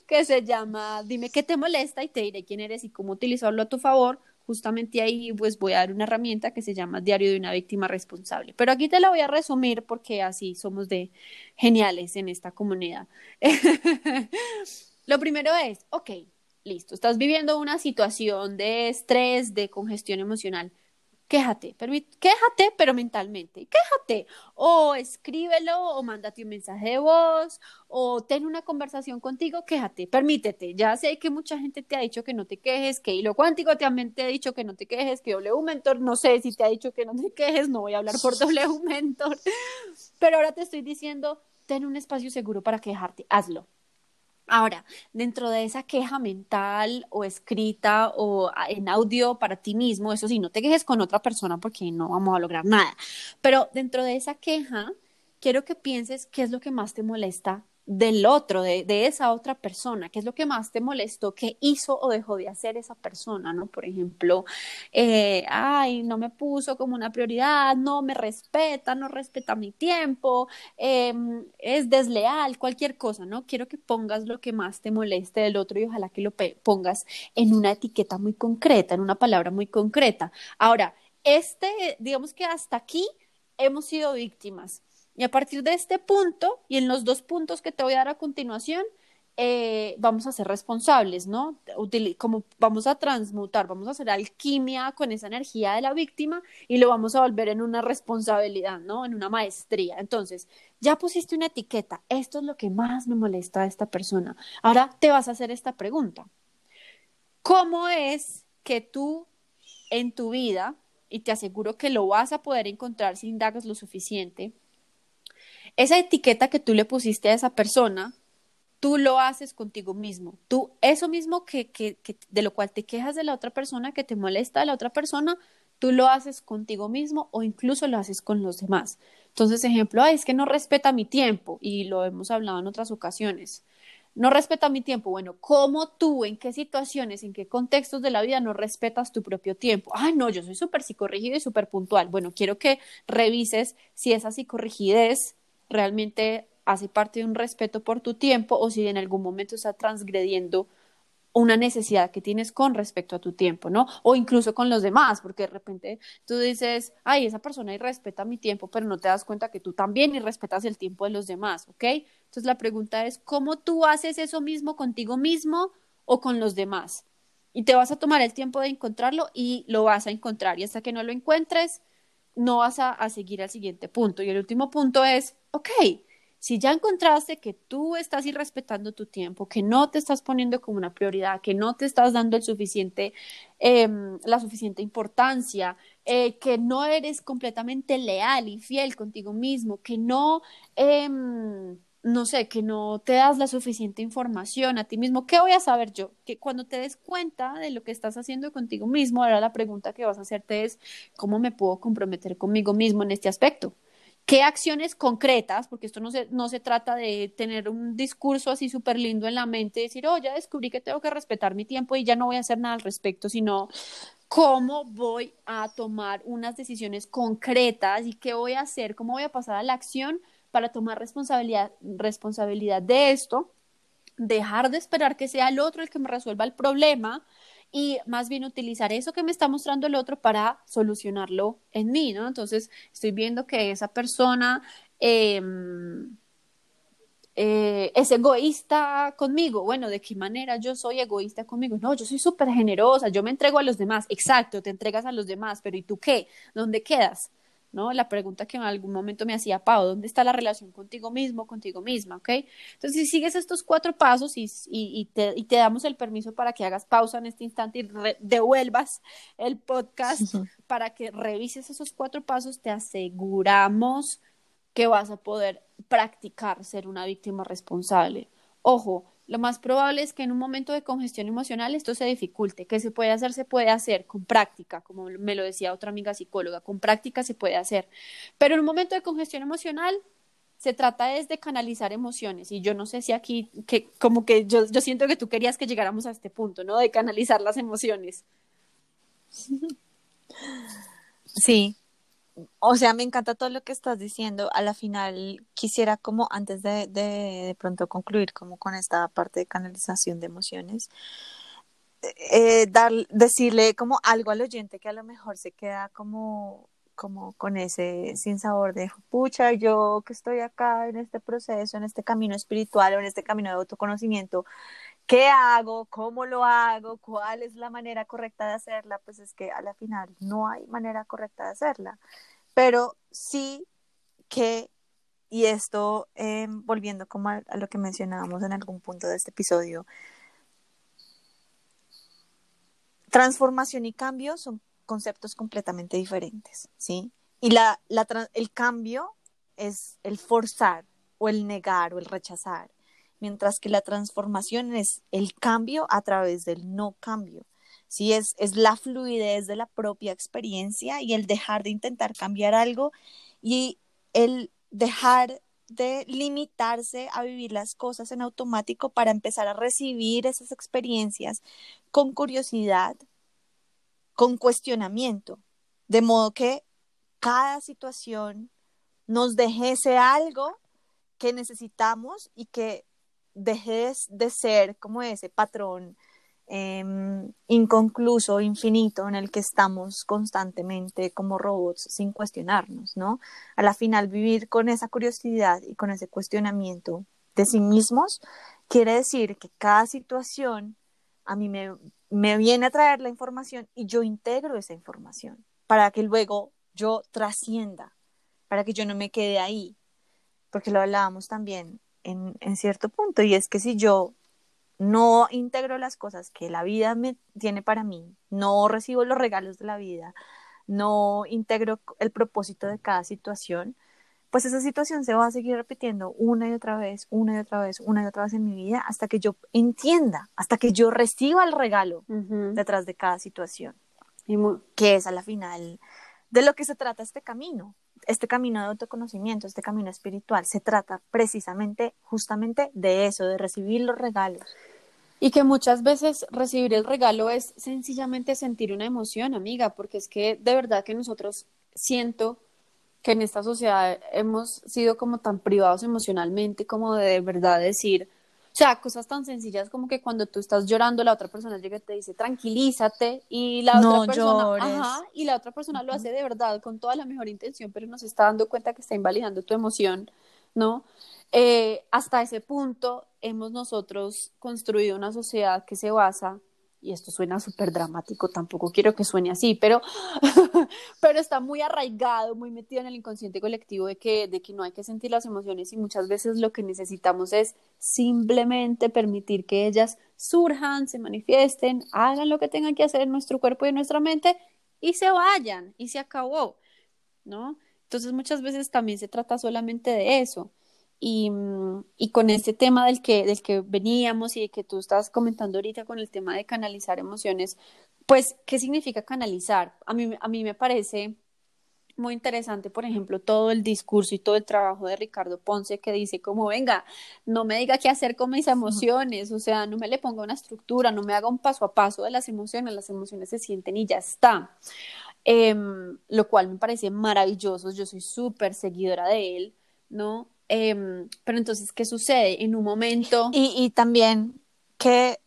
que se llama Dime qué te molesta y te diré quién eres y cómo utilizarlo a tu favor. Justamente ahí pues voy a dar una herramienta que se llama Diario de una víctima responsable. Pero aquí te la voy a resumir porque así somos de geniales en esta comunidad. [laughs] Lo primero es, ok, listo, estás viviendo una situación de estrés, de congestión emocional quéjate, quéjate, pero mentalmente, quéjate, o escríbelo, o mándate un mensaje de voz, o ten una conversación contigo, quéjate, permítete. Ya sé que mucha gente te ha dicho que no te quejes, que Hilo Cuántico te ha dicho que no te quejes, que W Mentor, no sé si te ha dicho que no te quejes, no voy a hablar por [laughs] W Mentor, pero ahora te estoy diciendo, ten un espacio seguro para quejarte, hazlo. Ahora, dentro de esa queja mental o escrita o en audio para ti mismo, eso sí, no te quejes con otra persona porque no vamos a lograr nada. Pero dentro de esa queja, quiero que pienses qué es lo que más te molesta del otro, de, de, esa otra persona, qué es lo que más te molestó, qué hizo o dejó de hacer esa persona, ¿no? Por ejemplo, eh, ay, no me puso como una prioridad, no me respeta, no respeta mi tiempo, em, es desleal, cualquier cosa, ¿no? Quiero que pongas lo que más te moleste del otro y ojalá que lo pongas en una etiqueta muy concreta, en una palabra muy concreta. Ahora, este, digamos que hasta aquí hemos sido víctimas y a partir de este punto y en los dos puntos que te voy a dar a continuación, eh, vamos a ser responsables, ¿no? como vamos a transmutar, vamos a hacer alquimia con esa energía de la víctima y lo vamos a volver en una responsabilidad, ¿no? En una maestría. Entonces, ya pusiste una etiqueta, esto es lo que más me molesta a esta persona. Ahora te vas a hacer esta pregunta. ¿Cómo es que tú en tu vida, y te aseguro que lo vas a poder encontrar si indagas lo suficiente, esa etiqueta que tú le pusiste a esa persona, tú lo haces contigo mismo. Tú, eso mismo que, que, de lo cual te quejas de la otra persona, que te molesta de la otra persona, tú lo haces contigo mismo o incluso lo haces con los demás. Entonces, ejemplo, Ay, es que no respeta mi tiempo y lo hemos hablado en otras ocasiones. No respeta mi tiempo. Bueno, ¿cómo tú, en qué situaciones, en qué contextos de la vida no respetas tu propio tiempo? Ay, no, yo soy súper psicorrigido y súper puntual. Bueno, quiero que revises si esa psicorrigidez realmente hace parte de un respeto por tu tiempo o si en algún momento está transgrediendo una necesidad que tienes con respecto a tu tiempo, ¿no? O incluso con los demás, porque de repente tú dices, ay, esa persona irrespeta mi tiempo, pero no te das cuenta que tú también irrespetas el tiempo de los demás, ¿ok? Entonces la pregunta es, ¿cómo tú haces eso mismo contigo mismo o con los demás? Y te vas a tomar el tiempo de encontrarlo y lo vas a encontrar. Y hasta que no lo encuentres, no vas a, seguir al siguiente punto. Y el último punto es, ok, si ya encontraste que tú estás irrespetando tu tiempo, que no te estás poniendo como una prioridad, que no te estás dando el suficiente, em, la suficiente importancia, eh, que no eres completamente leal y fiel contigo mismo, que no, em, no sé, que no te das la suficiente información a ti mismo, ¿qué voy a saber yo? Que cuando te des cuenta de lo que estás haciendo contigo mismo, ahora la pregunta que vas a hacerte es, ¿cómo me puedo comprometer conmigo mismo en este aspecto? qué acciones concretas, porque esto no se, no se trata de tener un discurso así súper lindo en la mente, decir, oh, ya descubrí que tengo que respetar mi tiempo y ya no voy a hacer nada al respecto, sino cómo voy a tomar unas decisiones concretas y qué voy a hacer, cómo voy a pasar a la acción para tomar responsabilidad, responsabilidad de esto, dejar de esperar que sea el otro el que me resuelva el problema, y más bien utilizar eso que me está mostrando el otro para solucionarlo en mí, ¿no? Entonces, estoy viendo que esa persona em, eh, es egoísta conmigo. Bueno, ¿de qué manera yo soy egoísta conmigo? No, yo soy súper generosa, yo me entrego a los demás. Exacto, te entregas a los demás, pero ¿y tú qué? ¿Dónde quedas? ¿No? La pregunta que en algún momento me hacía Pau, ¿dónde está la relación contigo mismo, contigo misma, ¿ok? Entonces, si sigues estos cuatro pasos y, y, te, y te, damos el permiso para que hagas pausa en este instante y devuelvas el podcast para que revises esos cuatro pasos, te aseguramos que vas a poder practicar ser una víctima responsable. Ojo, lo más probable es que en un momento de congestión emocional esto se dificulte. ¿Qué se puede hacer? Se puede hacer con práctica, como me lo decía otra amiga psicóloga, con práctica se puede hacer. Pero en un momento de congestión emocional se trata es de canalizar emociones y yo no sé si aquí, que como que yo, yo siento que tú querías que llegáramos a este punto, ¿no? De canalizar las emociones. Sí, o sea, me encanta todo lo que estás diciendo. A la final quisiera como antes de, de, de pronto concluir como con esta parte de canalización de emociones, eh, dar, decirle como algo al oyente que a lo mejor se queda como como con ese sin sabor de pucha, yo que estoy acá en este proceso, en este camino espiritual o en este camino de autoconocimiento, ¿qué hago? ¿Cómo lo hago? ¿Cuál es la manera correcta de hacerla? Pues es que a la final no hay manera correcta de hacerla, pero sí que, y esto eh, volviendo como a, lo que mencionábamos en algún punto de este episodio, transformación y cambio son conceptos completamente diferentes, ¿sí? Y la, el cambio es el forzar o el negar o el rechazar, mientras que la transformación es el cambio a través del no cambio. Sí, es, es la fluidez de la propia experiencia y el dejar de intentar cambiar algo y el dejar de limitarse a vivir las cosas en automático para empezar a recibir esas experiencias con curiosidad, con cuestionamiento, de modo que cada situación nos dejese algo que necesitamos y que deje de ser como ese patrón eh, inconcluso, infinito, en el que estamos constantemente como robots sin cuestionarnos, ¿no? A la final, vivir con esa curiosidad y con ese cuestionamiento de sí mismos quiere decir que cada situación a mí me me viene a traer la información y yo integro esa información para que luego yo trascienda, para que yo no me quede ahí, porque lo hablábamos también en, en cierto punto, y es que si yo no integro las cosas que la vida me tiene para mí, no recibo los regalos de la vida, no integro el propósito de cada situación, pues esa situación se va a seguir repitiendo una y otra vez, una y otra vez, una y otra vez en mi vida, hasta que yo entienda, hasta que yo reciba el regalo detrás de cada situación. Y Que es a la final de lo que se trata este camino, este camino de autoconocimiento, este camino espiritual. Se trata precisamente, justamente de eso, de recibir los regalos. Y que muchas veces recibir el regalo es sencillamente sentir una emoción, amiga, porque es que de verdad que nosotros siento que en esta sociedad hemos sido como tan privados emocionalmente como de, verdad decir, sea, cosas tan sencillas como que cuando tú estás llorando, la otra persona llega y te dice, tranquilízate, y la No otra persona, llores. ajá, y la otra persona lo hace de verdad, con toda la mejor intención, pero no se está dando cuenta que está invalidando tu emoción, ¿no? Eh, hasta ese punto hemos nosotros construido una sociedad que se basa, y esto suena súper dramático, tampoco quiero que suene así, pero, [laughs] pero está muy arraigado, muy metido en el inconsciente colectivo de que, de que no hay que sentir las emociones y muchas veces lo que necesitamos es simplemente permitir que ellas surjan, se manifiesten, hagan lo que tengan que hacer en nuestro cuerpo y en nuestra mente y se vayan y se acabó, ¿no? Entonces muchas veces también se trata solamente de eso. Y, mm, y con este tema del que, del que veníamos y de que tú estás comentando ahorita con el tema de canalizar emociones, pues, ¿qué significa canalizar? A mí, a mí me parece muy interesante, por ejemplo, todo el discurso y todo el trabajo de Ricardo Ponce que dice como, venga, no me diga qué hacer con mis emociones, o sea, no me le ponga una estructura, no me haga un paso a paso de las emociones, las emociones se sienten y ya está. Em, lo cual me parece maravilloso, yo soy súper seguidora de él, ¿no? Em, pero entonces, ¿qué sucede? En un momento... Y, y también que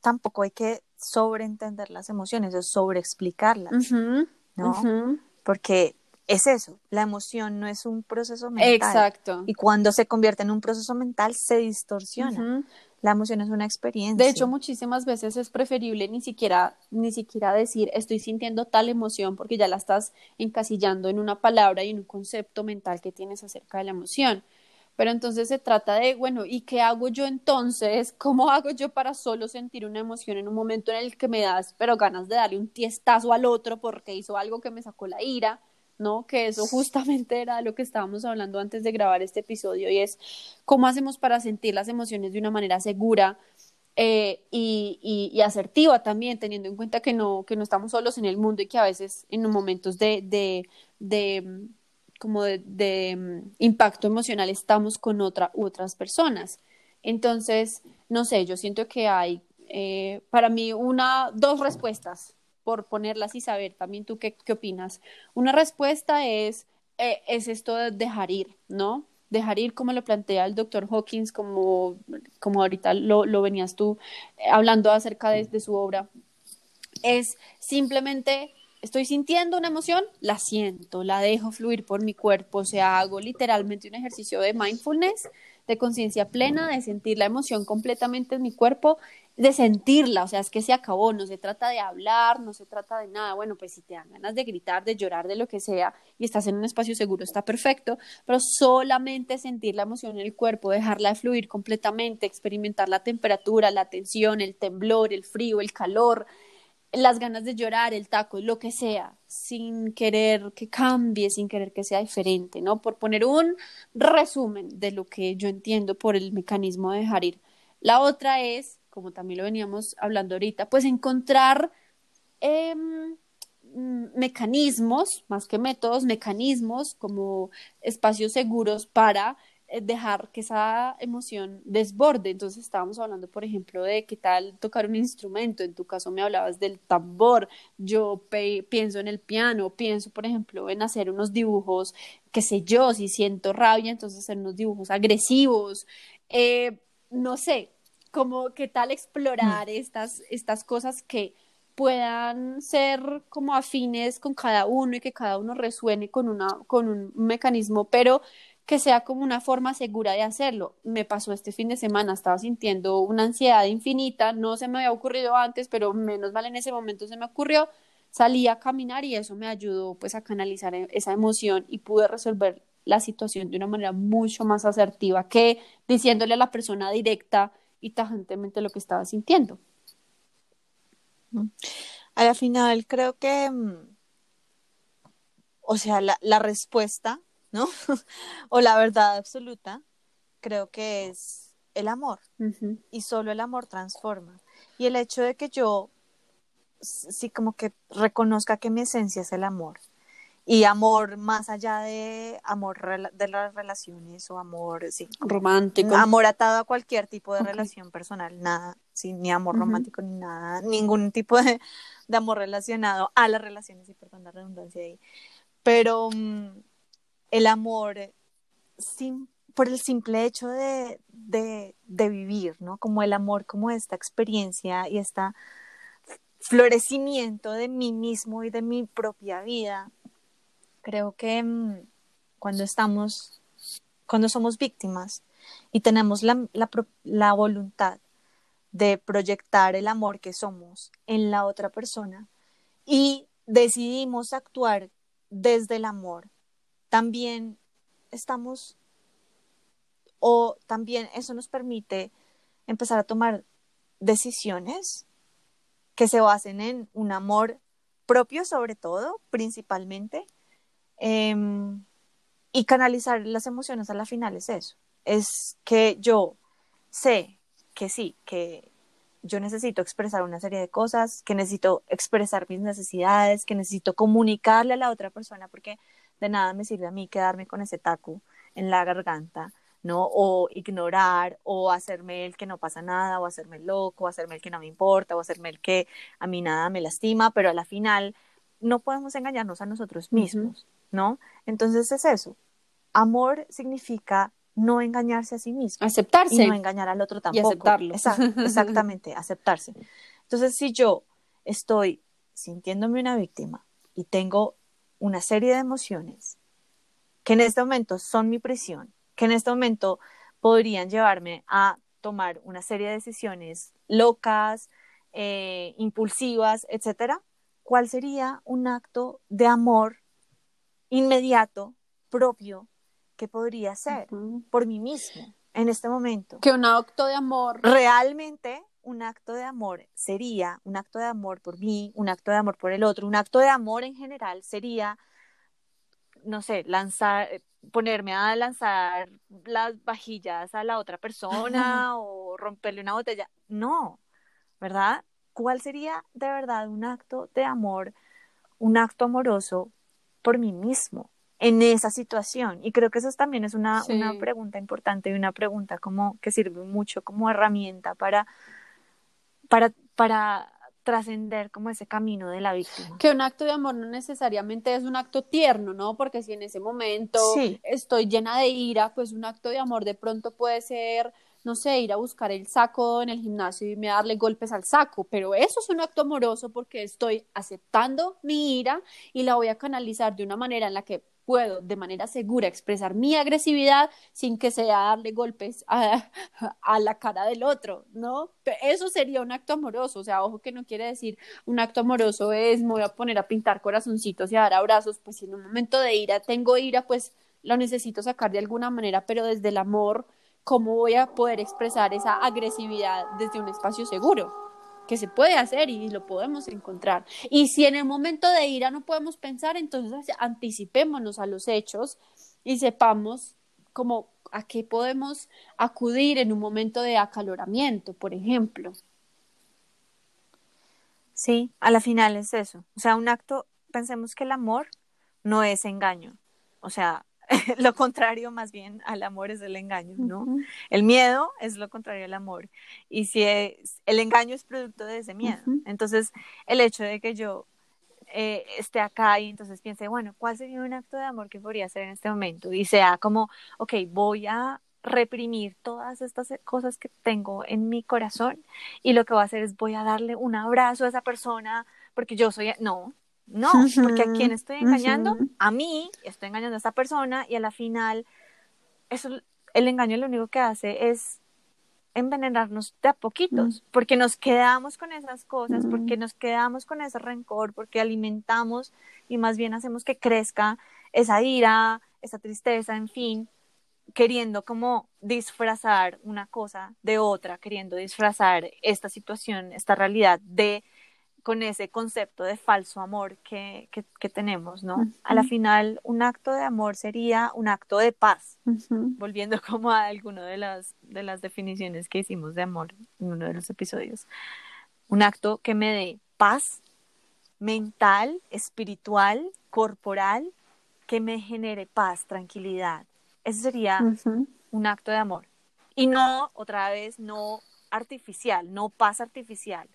tampoco hay que sobreentender las emociones, es sobreexplicarlas, Ujú, ¿no? Porque es eso, la emoción no es un proceso mental. Exacto. Y cuando se convierte en un proceso mental, se distorsiona. La emoción es una experiencia. De hecho, muchísimas veces es preferible ni siquiera, ni siquiera decir estoy sintiendo tal emoción porque ya la estás encasillando en una palabra y en un concepto mental que tienes acerca de la emoción. Pero entonces se trata de, bueno, ¿y qué hago yo entonces? [laughs] ¿Cómo hago yo para solo sentir una emoción en un momento en el que me das, pero ganas de darle un tiestazo al otro porque hizo algo que me sacó la ira? ¿no? Que eso justamente era lo que estábamos hablando antes de grabar este episodio y es cómo hacemos para sentir las emociones de una manera segura eh, y, y, y, asertiva también, teniendo en cuenta que no, que no estamos solos en el mundo y que a veces en momentos de, de, de como de, de, impacto emocional estamos con otra, otras personas. Entonces, no sé, yo siento que hay eh, para mí una, dos respuestas por ponerlas y saber también tú qué, qué opinas. Una respuesta es, eh, es esto de dejar ir, ¿no? Dejar ir como lo plantea el doctor Hawkins, como, como ahorita lo, lo venías tú eh, hablando acerca de su obra. Es simplemente estoy sintiendo una emoción, la siento, la dejo fluir por mi cuerpo, o sea, hago literalmente un ejercicio de mindfulness, de conciencia plena, de sentir la emoción completamente en mi cuerpo, de sentirla, o sea, es que se acabó, no se trata de hablar, no se trata de nada, bueno, pues si te dan ganas de gritar, de llorar, de lo que sea, y estás en un espacio seguro, está perfecto, pero solamente sentir la emoción en el cuerpo, dejarla fluir completamente, experimentar la temperatura, la tensión, el temblor, el frío, el calor, las ganas de llorar, el taco, lo que sea, sin querer que cambie, sin querer que sea diferente, ¿no? Por poner un resumen de lo que yo entiendo por el mecanismo de dejar ir. La otra es, como también lo veníamos hablando ahorita, pues encontrar eh, mecanismos, más que métodos, mecanismos como espacios seguros para dejar que esa emoción desborde. Entonces estábamos hablando, por ejemplo, de qué tal tocar un instrumento. En tu caso me hablabas del tambor. Yo pienso en el piano, pienso, por ejemplo, en hacer unos dibujos, qué sé yo, si siento rabia, entonces hacer unos dibujos agresivos. Eh, no sé, como qué tal explorar mm. estas, estas cosas que puedan ser como afines con cada uno y que cada uno resuene con, una, con un mecanismo, pero que sea como una forma segura de hacerlo. Me pasó este fin de semana, estaba sintiendo una ansiedad infinita, no se me había ocurrido antes, pero menos mal en ese momento se me ocurrió, salí a caminar y eso me ayudó pues a canalizar esa emoción y pude resolver la situación de una manera mucho más asertiva que diciéndole a la persona directa y tajantemente lo que estaba sintiendo. A la final creo que, o sea, la respuesta ¿no? [laughs] o la verdad absoluta, creo que es el amor. Uh -huh. Y solo el amor transforma. Y el hecho de que yo sí como que reconozca que mi esencia es el amor. Y amor más allá de amor de las relaciones o amor sí, romántico. Amor atado a cualquier tipo de okay. relación personal, nada, sí, ni amor uh -huh. romántico ni nada, ningún tipo de, de, amor relacionado a las relaciones, y perdón la redundancia ahí. Pero um, el amor sim por el simple hecho de, vivir, ¿no? Como el amor, como esta experiencia y este florecimiento de mí mismo y de mi propia vida. Creo que mm, cuando estamos, cuando somos víctimas y tenemos la voluntad de proyectar el amor que somos en la otra persona y decidimos actuar desde el amor, también estamos o también eso nos permite empezar a tomar decisiones que se basen en un amor propio sobre todo, principalmente, em, y canalizar las emociones a la final es eso, es que yo sé que sí, que yo necesito expresar una serie de cosas, que necesito expresar mis necesidades, que necesito comunicarle a la otra persona, porque de nada me sirve a mí quedarme con ese taco en la garganta, ¿no? O ignorar, o hacerme el que no pasa nada, o hacerme el loco, o hacerme el que no me importa, o hacerme el que a mí nada me lastima, pero a la final no podemos engañarnos a nosotros mismos, ¿no? Entonces es eso. Amor significa no engañarse a sí mismo. Aceptarse. Y no engañar al otro tampoco. Y aceptarlo. exactamente, aceptarse. Entonces, si yo estoy sintiéndome una víctima y tengo una serie de emociones que en este momento son mi prisión, que en este momento podrían llevarme a tomar una serie de decisiones locas, eh, impulsivas, etcétera, ¿cuál sería un acto de amor inmediato, propio, ¿qué podría ser por mí mismo en este momento? Que un acto de amor. Realmente un acto de amor sería un acto de amor por mí, un acto de amor por el otro, un acto de amor en general sería, no sé, lanzar, ponerme a lanzar las vajillas a la otra persona o romperle una botella. No, ¿verdad? ¿Cuál sería de verdad un acto de amor, un acto amoroso por mí mismo? en esa situación. Y creo que eso también es una, una pregunta importante y una pregunta como que sirve mucho como herramienta para, para, para trascender como ese camino de la víctima. Que un acto de amor no necesariamente es un acto tierno, ¿no? Porque si en ese momento estoy llena de ira, pues un acto de amor de pronto puede ser, no sé, ir a buscar el saco en el gimnasio y me darle golpes al saco, pero eso es un acto amoroso porque estoy aceptando mi ira y la voy a canalizar de una manera en la que puedo de manera segura expresar mi agresividad sin que sea darle golpes a, la cara del otro, ¿no? Eso sería un acto amoroso, o sea, ojo que no quiere decir un acto amoroso es me voy a poner a pintar corazoncitos y a dar abrazos, pues si en un momento de ira tengo ira, pues lo necesito sacar de alguna manera, pero desde el amor, ¿cómo voy a poder expresar esa agresividad desde un espacio seguro? Que se puede hacer y lo podemos encontrar. Y si en el momento de ira no podemos pensar, entonces anticipémonos a los hechos y sepamos como a qué podemos acudir en un momento de acaloramiento, por ejemplo. Sí, a la final es eso. O sea, un acto, pensemos que el amor no es engaño. O sea, [laughs] lo contrario más bien al amor es el engaño, ¿no? El miedo es lo contrario al amor. Y si es, el engaño es producto de ese miedo. Entonces, el hecho de que yo eh, esté acá y entonces piense, bueno, ¿cuál sería un acto de amor que podría hacer en este momento? Y sea como, ok, voy a reprimir todas estas cosas que tengo en mi corazón y lo que voy a hacer es voy a darle un abrazo a esa persona porque yo soy, no, no, porque a quién estoy engañando, a mí, estoy engañando a esta persona y a la final, eso, el engaño lo único que hace es envenenarnos de a poquitos, porque nos quedamos con esas cosas, porque nos quedamos con ese rencor, porque alimentamos y más bien hacemos que crezca esa ira, esa tristeza, en fin, queriendo como disfrazar una cosa de otra, queriendo disfrazar esta situación, esta realidad de con ese concepto de falso amor que, que, tenemos, ¿no? A la final, un acto de amor sería un acto de paz, volviendo como a alguna de las, de las definiciones que hicimos de amor en uno de los episodios. Un acto que me dé paz mental, espiritual, corporal, que me genere paz, tranquilidad. Ese sería un acto de amor. Y no, otra vez, no artificial, no paz artificial,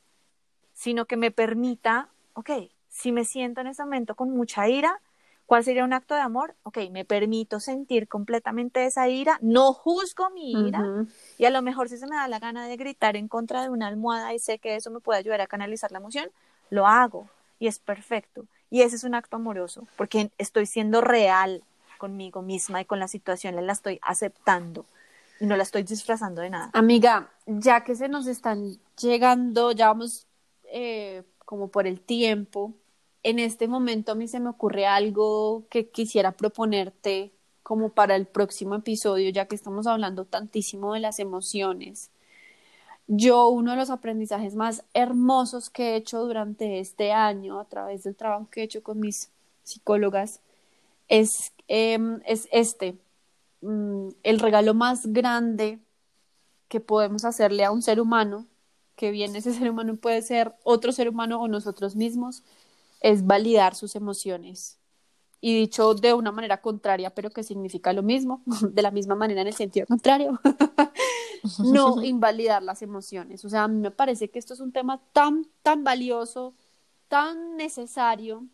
sino que me permita, ok, si me siento en ese momento con mucha ira, ¿Cuál sería un acto de amor? Ok, me permito sentir completamente esa ira, no juzgo mi ira Ujú. y a lo mejor si se me da la gana de gritar en contra de una almohada y sé que eso me puede ayudar a canalizar la emoción, lo hago y es perfecto. Y ese es un acto amoroso porque estoy siendo real conmigo misma y con la situación, la estoy aceptando y no la estoy disfrazando de nada. Amiga, ya que se nos están llegando, ya vamos eh, como por el tiempo, en este momento a mí se me ocurre algo que quisiera proponerte como para el próximo episodio, ya que estamos hablando tantísimo de las emociones. Yo, uno de los aprendizajes más hermosos que he hecho durante este año a través del trabajo que he hecho con mis psicólogas es, em, es este. Mm, el regalo más grande que podemos hacerle a un ser humano, que bien ese ser humano puede ser otro ser humano o nosotros mismos, es validar sus emociones. Y dicho de una manera contraria, pero que significa lo mismo, [laughs] de la misma manera en el sentido contrario, [laughs] no [laughs] invalidar las emociones. O sea, a mí me parece que esto es un tema tan, tan valioso, tan necesario.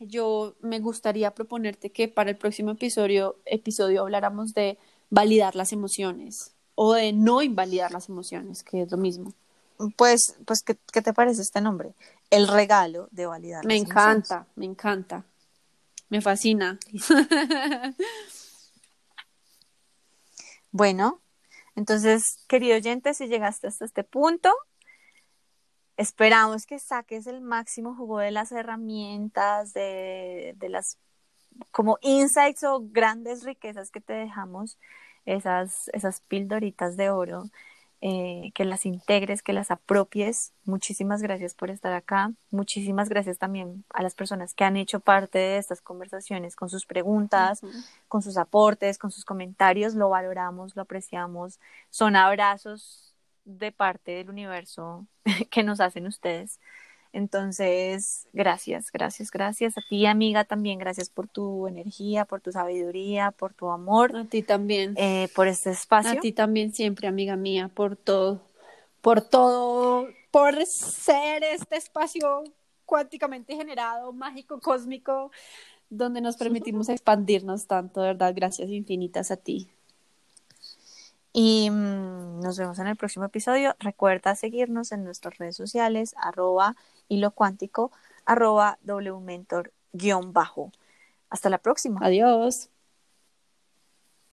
Yo me gustaría proponerte que para el próximo episodio, episodio habláramos de validar las emociones o de no invalidar las emociones, que es lo mismo. Pues, pues ¿qué, qué te parece este nombre? El regalo de validar. Me emociones. encanta, me encanta. Me fascina. [laughs] Bueno, entonces, querido oyente, si llegaste hasta este punto, esperamos que saques el máximo jugo de las herramientas, de, de las como insights o grandes riquezas que te dejamos, esas, esas pildoritas de oro, eh, que las integres, que las apropies. Muchísimas gracias por estar acá. Muchísimas gracias también a las personas que han hecho parte de estas conversaciones con sus preguntas, con sus aportes, con sus comentarios. Lo valoramos, lo apreciamos. Son abrazos de parte del universo [laughs] que nos hacen ustedes. Entonces, gracias, gracias, gracias. A ti, amiga, también gracias por tu energía, por tu sabiduría, por tu amor, A ti también. eh, por este espacio. A ti también siempre, amiga mía, por todo, por todo, por ser este espacio cuánticamente generado, mágico, cósmico, donde nos permitimos [laughs] expandirnos tanto, de verdad, gracias infinitas a ti. Y mm, nos vemos en el próximo episodio. Recuerda seguirnos en nuestras redes sociales, arroba hilo cuántico, arroba wmentor guion bajo. Hasta la próxima. Adiós.